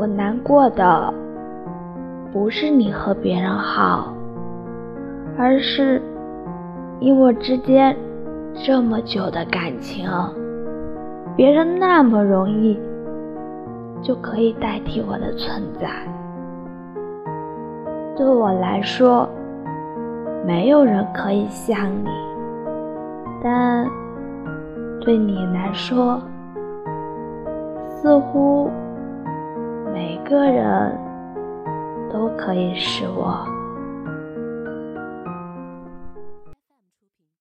我难过的不是你和别人好，而是你我之间这么久的感情，别人那么容易就可以代替我的存在。对我来说，没有人可以像你，但对你来说，似乎每个人都可以是我。